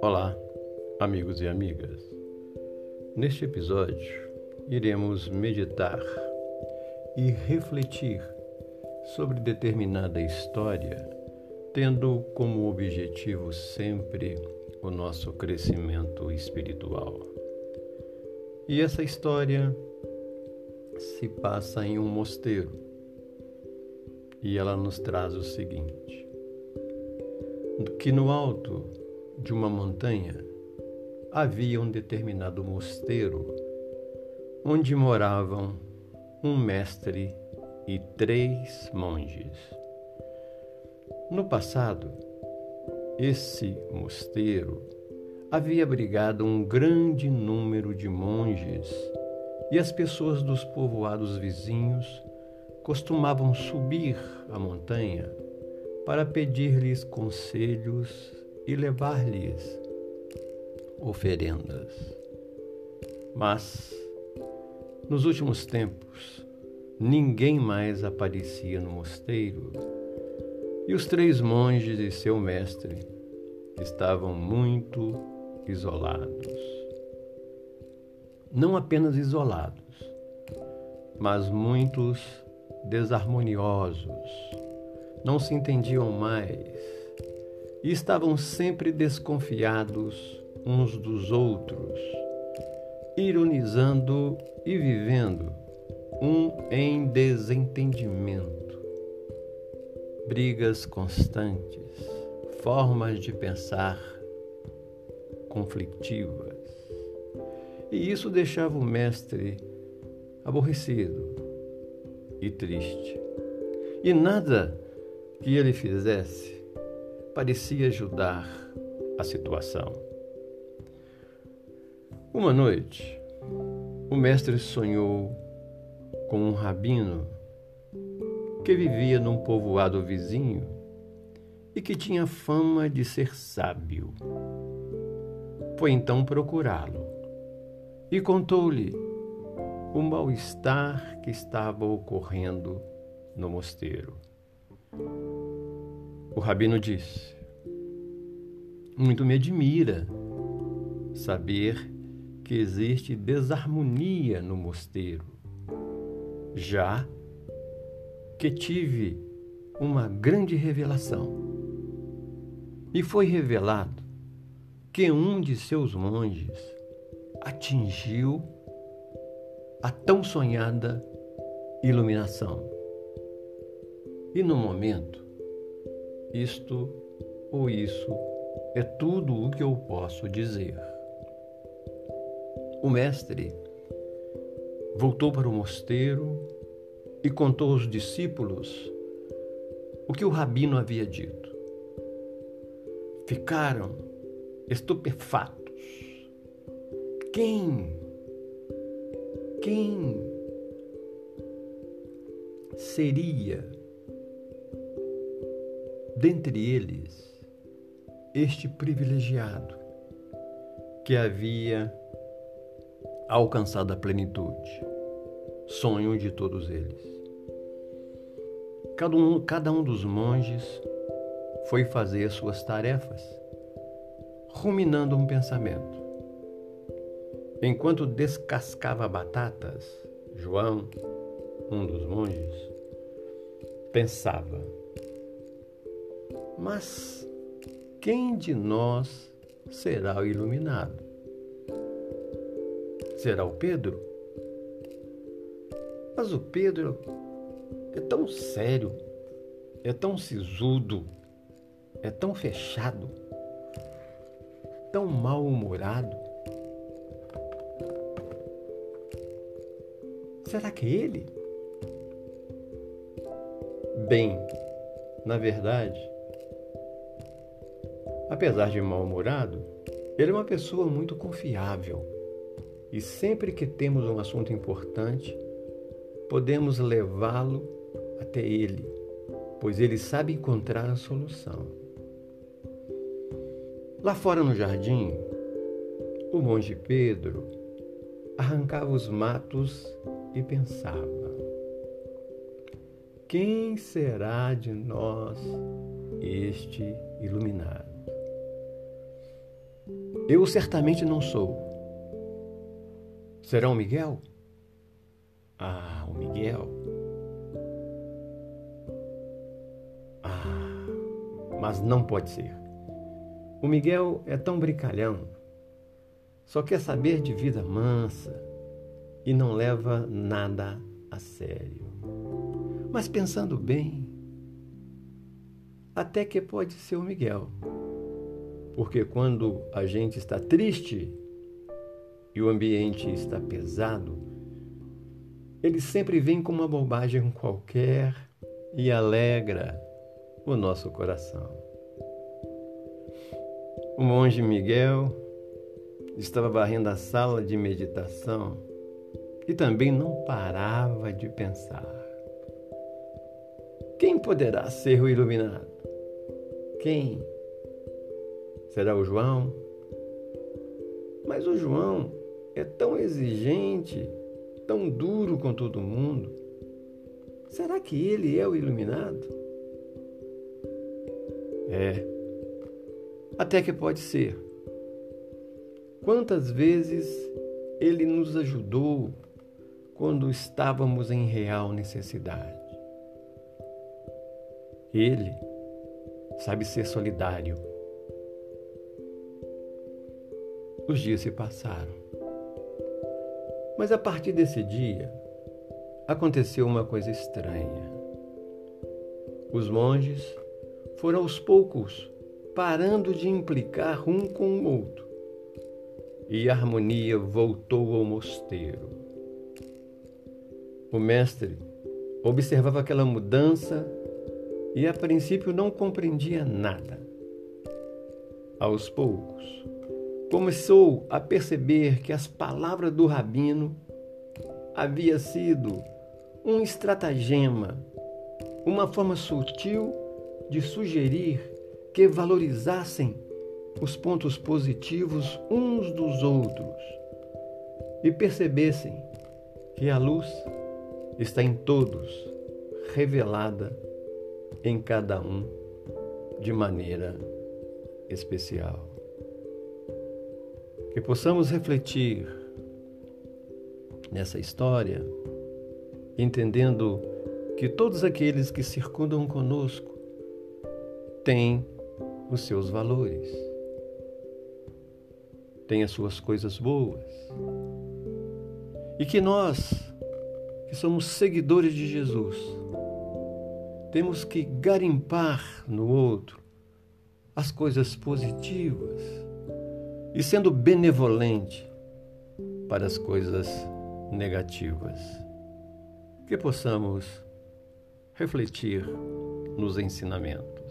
Olá, amigos e amigas. Neste episódio, iremos meditar e refletir sobre determinada história, tendo como objetivo sempre o nosso crescimento espiritual. E essa história se passa em um mosteiro e ela nos traz o seguinte: que no alto de uma montanha havia um determinado mosteiro onde moravam um mestre e três monges. No passado, esse mosteiro havia abrigado um grande número de monges e as pessoas dos povoados vizinhos costumavam subir a montanha para pedir-lhes conselhos e levar-lhes oferendas. Mas, nos últimos tempos, ninguém mais aparecia no mosteiro e os três monges e seu mestre estavam muito isolados. Não apenas isolados, mas muitos desarmoniosos, não se entendiam mais e estavam sempre desconfiados uns dos outros, ironizando e vivendo um em desentendimento, brigas constantes, formas de pensar conflitivas. E isso deixava o mestre aborrecido e triste. E nada que ele fizesse parecia ajudar a situação. Uma noite, o mestre sonhou com um rabino que vivia num povoado vizinho e que tinha fama de ser sábio. Foi então procurá-lo e contou-lhe o mal-estar que estava ocorrendo no mosteiro. O rabino disse: Muito me admira saber que existe desarmonia no mosteiro, já que tive uma grande revelação. E foi revelado que um de seus monges atingiu a tão sonhada iluminação. E no momento isto ou isso é tudo o que eu posso dizer. O mestre voltou para o mosteiro e contou aos discípulos o que o rabino havia dito. Ficaram estupefatos. Quem? Quem seria dentre eles este privilegiado que havia alcançado a plenitude, sonho de todos eles. Cada um, cada um dos monges foi fazer suas tarefas, ruminando um pensamento. Enquanto descascava batatas, João, um dos monges, pensava: mas quem de nós será o iluminado? Será o Pedro? Mas o Pedro é tão sério, é tão sisudo, é tão fechado, tão mal-humorado. Será que é ele? Bem, na verdade, Apesar de mal-humorado, ele é uma pessoa muito confiável e sempre que temos um assunto importante, podemos levá-lo até ele, pois ele sabe encontrar a solução. Lá fora no jardim, o monge Pedro arrancava os matos e pensava: quem será de nós este iluminado? Eu certamente não sou. Será o Miguel? Ah, o Miguel. Ah, mas não pode ser. O Miguel é tão brincalhão, só quer saber de vida mansa e não leva nada a sério. Mas pensando bem, até que pode ser o Miguel. Porque quando a gente está triste e o ambiente está pesado, ele sempre vem com uma bobagem qualquer e alegra o nosso coração. O monge Miguel estava varrendo a sala de meditação e também não parava de pensar. Quem poderá ser o iluminado? Quem? Será o João? Mas o João é tão exigente, tão duro com todo mundo. Será que ele é o iluminado? É, até que pode ser. Quantas vezes ele nos ajudou quando estávamos em real necessidade? Ele sabe ser solidário Os dias se passaram. Mas a partir desse dia, aconteceu uma coisa estranha. Os monges foram aos poucos parando de implicar um com o outro, e a harmonia voltou ao mosteiro. O mestre observava aquela mudança e a princípio não compreendia nada. Aos poucos, começou a perceber que as palavras do rabino havia sido um estratagema, uma forma sutil de sugerir que valorizassem os pontos positivos uns dos outros e percebessem que a luz está em todos, revelada em cada um de maneira especial. Que possamos refletir nessa história, entendendo que todos aqueles que circundam conosco têm os seus valores, têm as suas coisas boas, e que nós, que somos seguidores de Jesus, temos que garimpar no outro as coisas positivas e sendo benevolente para as coisas negativas. Que possamos refletir nos ensinamentos.